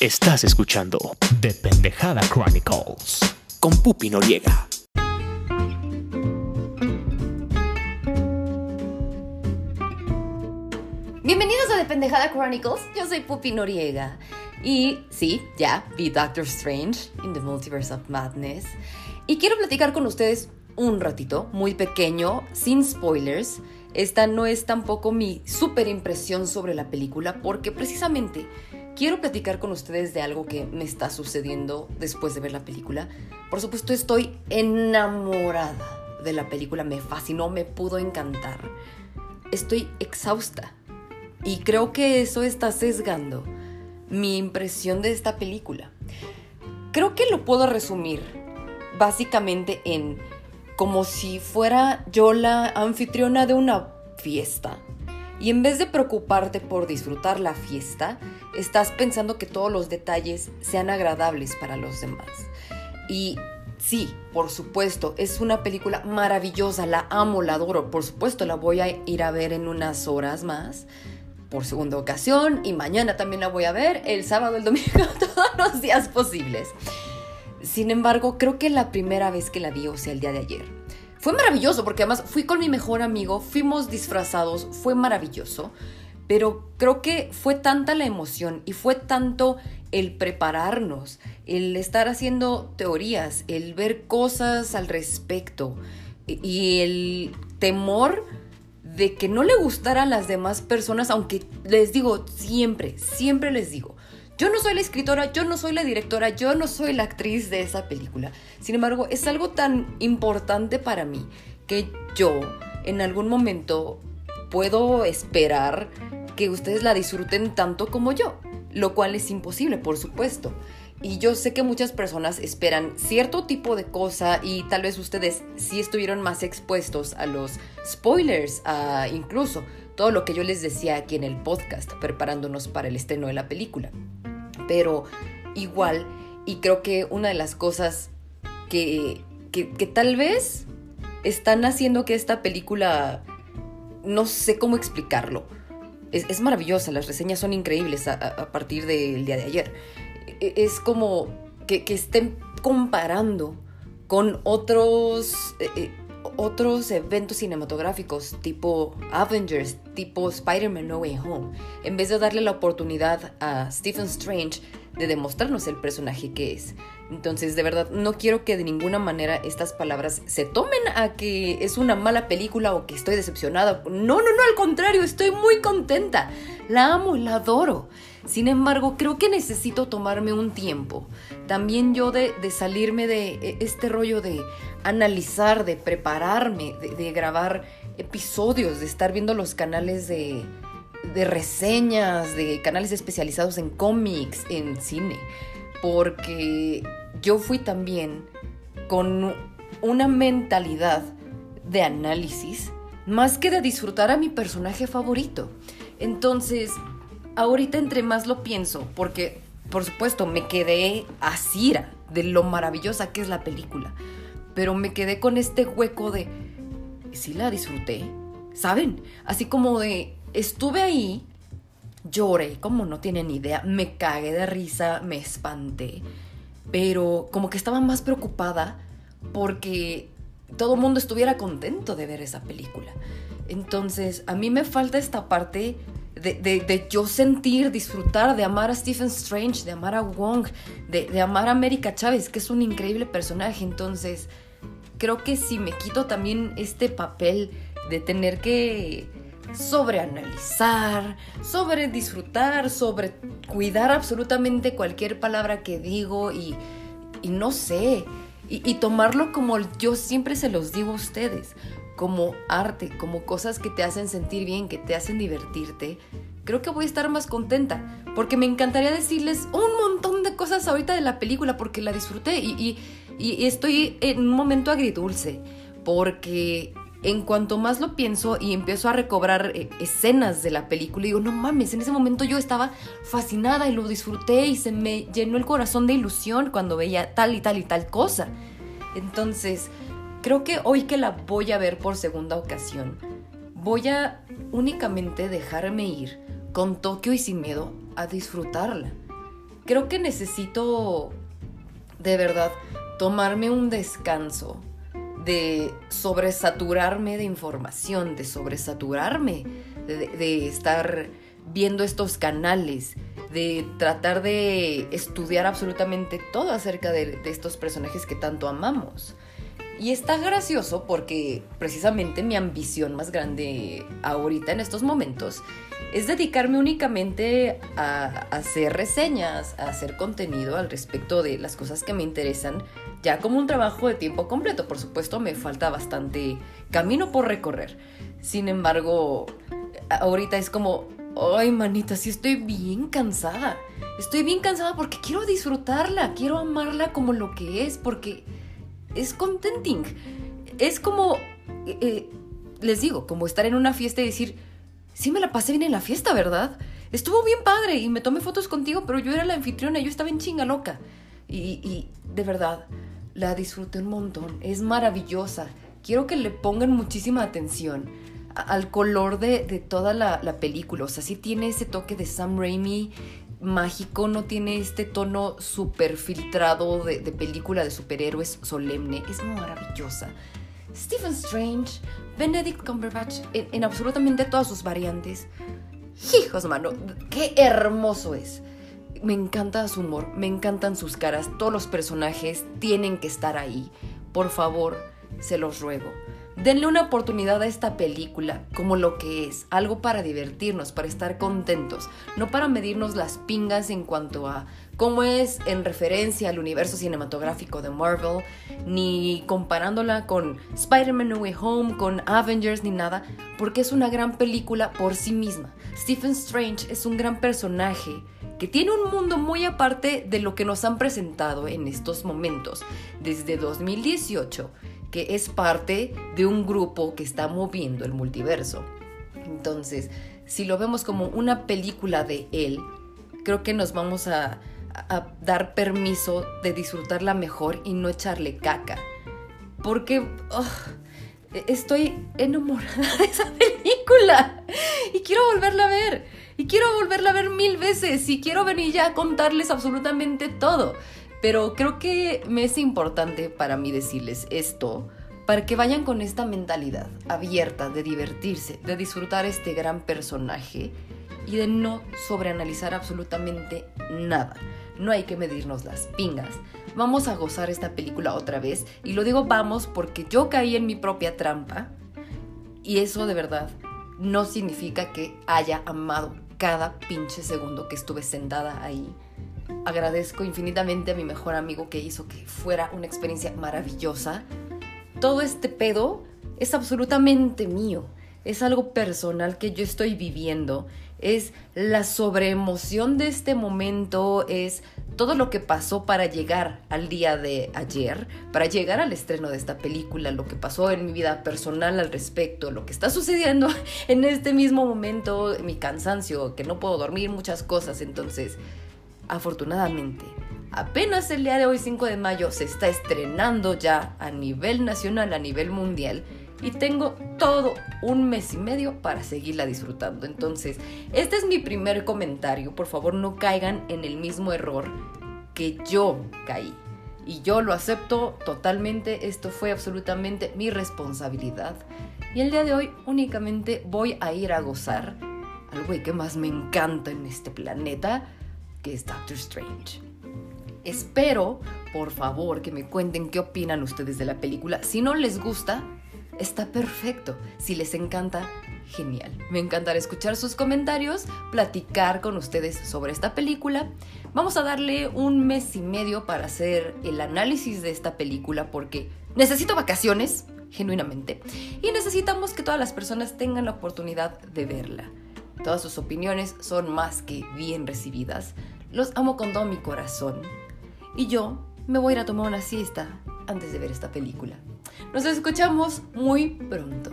Estás escuchando The Pendejada Chronicles. con Pupi Noriega. Bienvenidos a The Pendejada Chronicles, yo soy Pupi Noriega. Y sí, ya vi Doctor Strange in the Multiverse of Madness. Y quiero platicar con ustedes un ratito, muy pequeño, sin spoilers. Esta no es tampoco mi super impresión sobre la película, porque precisamente quiero platicar con ustedes de algo que me está sucediendo después de ver la película. Por supuesto, estoy enamorada de la película, me fascinó, me pudo encantar. Estoy exhausta. Y creo que eso está sesgando mi impresión de esta película. Creo que lo puedo resumir básicamente en como si fuera yo la anfitriona de una fiesta. Y en vez de preocuparte por disfrutar la fiesta, estás pensando que todos los detalles sean agradables para los demás. Y sí, por supuesto, es una película maravillosa, la amo, la adoro. Por supuesto, la voy a ir a ver en unas horas más por segunda ocasión y mañana también la voy a ver, el sábado, el domingo, todos los días posibles. Sin embargo, creo que la primera vez que la vi, o sea, el día de ayer, fue maravilloso porque además fui con mi mejor amigo, fuimos disfrazados, fue maravilloso, pero creo que fue tanta la emoción y fue tanto el prepararnos, el estar haciendo teorías, el ver cosas al respecto y el temor de que no le gustara a las demás personas, aunque les digo siempre, siempre les digo, yo no soy la escritora, yo no soy la directora, yo no soy la actriz de esa película. Sin embargo, es algo tan importante para mí que yo en algún momento puedo esperar que ustedes la disfruten tanto como yo, lo cual es imposible, por supuesto. Y yo sé que muchas personas esperan cierto tipo de cosa y tal vez ustedes sí estuvieron más expuestos a los spoilers, a incluso todo lo que yo les decía aquí en el podcast, preparándonos para el estreno de la película. Pero igual, y creo que una de las cosas que, que, tal vez están haciendo que esta película, no sé cómo explicarlo, es, es maravillosa, las reseñas son increíbles a, partir del día de ayer. E- es como que, que estén comparando con otros, eh, eh, otros eventos cinematográficos tipo Avengers, tipo Spider-Man No Way Home, en vez de darle la oportunidad a Stephen Strange de demostrarnos el personaje que es. Entonces, de verdad, no quiero que de ninguna manera estas palabras se tomen a que es una mala película o que estoy decepcionada. No, no, no, al contrario, estoy muy contenta. La amo, la adoro. Sin embargo, creo que necesito tomarme un tiempo. También yo de, salirme de eh, este rollo de analizar, de prepararme, de, de grabar episodios, de estar viendo los canales de, de reseñas, de canales especializados en cómics, en cine. Porque yo fui también con una mentalidad de análisis más que de disfrutar a mi personaje favorito. Entonces, ahorita entre más lo pienso, porque por supuesto me quedé asira de lo maravillosa que es la película, pero me quedé con este hueco de, sí la disfruté, ¿saben? Así como de, estuve ahí, lloré, como no tienen idea, me cagué de risa, me espanté, pero como que estaba más preocupada porque todo el mundo estuviera contento de ver esa película. Entonces, a mí me falta esta parte de, de- de yo sentir, disfrutar, de amar a Stephen Strange, de amar a Wong, de, de amar a América Chávez, que es un increíble personaje. Entonces, creo que si me quito también este papel de tener que sobreanalizar, sobre disfrutar, sobre cuidar absolutamente cualquier palabra que digo y, y no sé, y, y tomarlo como yo siempre se los digo a ustedes, como arte, como cosas que te hacen sentir bien, que te hacen divertirte, creo que voy a estar más contenta, porque me encantaría decirles un montón de cosas ahorita de la película, porque la disfruté y, y- estoy en un momento agridulce, porque en cuanto más lo pienso y empiezo a recobrar eh, escenas de la película, digo, no mames, en ese momento yo estaba fascinada y lo disfruté y se me llenó el corazón de ilusión cuando veía tal y tal y tal cosa. Entonces, creo que hoy que la voy a ver por segunda ocasión, voy a únicamente dejarme ir con Tokio y sin miedo a disfrutarla. creo que necesito de verdad tomarme un descanso de sobresaturarme de información, de sobresaturarme, de, de estar viendo estos canales, de tratar de estudiar absolutamente todo acerca de, de, estos personajes que tanto amamos. Y está gracioso porque precisamente mi ambición más grande ahorita en estos momentos es dedicarme únicamente a, hacer reseñas, a hacer contenido al respecto de las cosas que me interesan, ya como un trabajo de tiempo completo. Por supuesto, me falta bastante camino por recorrer. Sin embargo, ahorita es como, ay manita, sí estoy bien cansada. Estoy bien cansada porque quiero disfrutarla, quiero amarla como lo que es, porque es contenting. Es como, eh, les digo, como estar en una fiesta y decir, sí me la pasé bien en la fiesta, ¿verdad? Estuvo bien padre y me tomé fotos contigo, pero yo era la anfitriona, yo estaba en chinga loca. Y, de verdad, la disfruté un montón. Es maravillosa. Quiero que le pongan muchísima atención al color de, de toda la, la, película. O sea, sí tiene ese toque de Sam Raimi mágico, no tiene este tono súper filtrado de, de película de superhéroes solemne. Es maravillosa. Stephen Strange, Benedict Cumberbatch en, en, absolutamente todas sus variantes. Hijos, mano, qué hermoso es. Me encanta su humor, me encantan sus caras, todos los personajes tienen que estar ahí. Por favor, se los ruego. Denle una oportunidad a esta película como lo que es, algo para divertirnos, para estar contentos, no para medirnos las pingas en cuanto a cómo es en referencia al universo cinematográfico de Marvel, ni comparándola con Spider-Man No Way Home, con Avengers, ni nada, porque es una gran película por sí misma. Stephen Strange es un gran personaje que tiene un mundo muy aparte de lo que nos han presentado en estos momentos. Desde 2018 que es parte de un grupo que está moviendo el multiverso. Entonces, si lo vemos como una película de él, creo que nos vamos a, dar permiso de disfrutarla mejor y no echarle caca. Porque oh, estoy enamorada de esa película y quiero volverla a ver. Y quiero volverla a ver mil veces y quiero venir ya a contarles absolutamente todo. Pero creo que me es importante para mí decirles esto, para que vayan con esta mentalidad abierta de divertirse, de disfrutar este gran personaje y de no sobreanalizar absolutamente nada. No hay que medirnos las pingas. Vamos a gozar esta película otra vez. Y lo digo vamos porque yo caí en mi propia trampa. Y eso de verdad no significa que haya amado cada pinche segundo que estuve sentada ahí agradezco infinitamente a mi mejor amigo que hizo que fuera una experiencia maravillosa. Todo este pedo es absolutamente mío. Es algo personal que yo estoy viviendo. Es la sobreemoción de este momento. Es todo lo que pasó para llegar al día de ayer, para llegar al estreno de esta película, lo que pasó en mi vida personal al respecto, lo que está sucediendo en este mismo momento, mi cansancio, que no puedo dormir, muchas cosas. Entonces, Afortunadamente, apenas el día de hoy 5 de mayo se está estrenando ya a nivel nacional, a nivel mundial, y tengo todo un mes y medio para seguirla disfrutando. Entonces, este es mi primer comentario. Por favor, no caigan en el mismo error que yo caí. Y yo lo acepto totalmente. Esto fue absolutamente mi responsabilidad. Y el día de hoy únicamente voy a ir a gozar algo que más me encanta en este planeta que es Doctor Strange. Espero, por favor, que me cuenten qué opinan ustedes de la película. Si no les gusta, está perfecto. Si les encanta, genial. Me encantará escuchar sus comentarios, platicar con ustedes sobre esta película. Vamos a darle un mes y medio para hacer el análisis de esta película porque necesito vacaciones, genuinamente, y necesitamos que todas las personas tengan la oportunidad de verla. Todas sus opiniones son más que bien recibidas. Los amo con todo mi corazón. Y yo me voy a ir a tomar una siesta antes de ver esta película. Nos escuchamos muy pronto.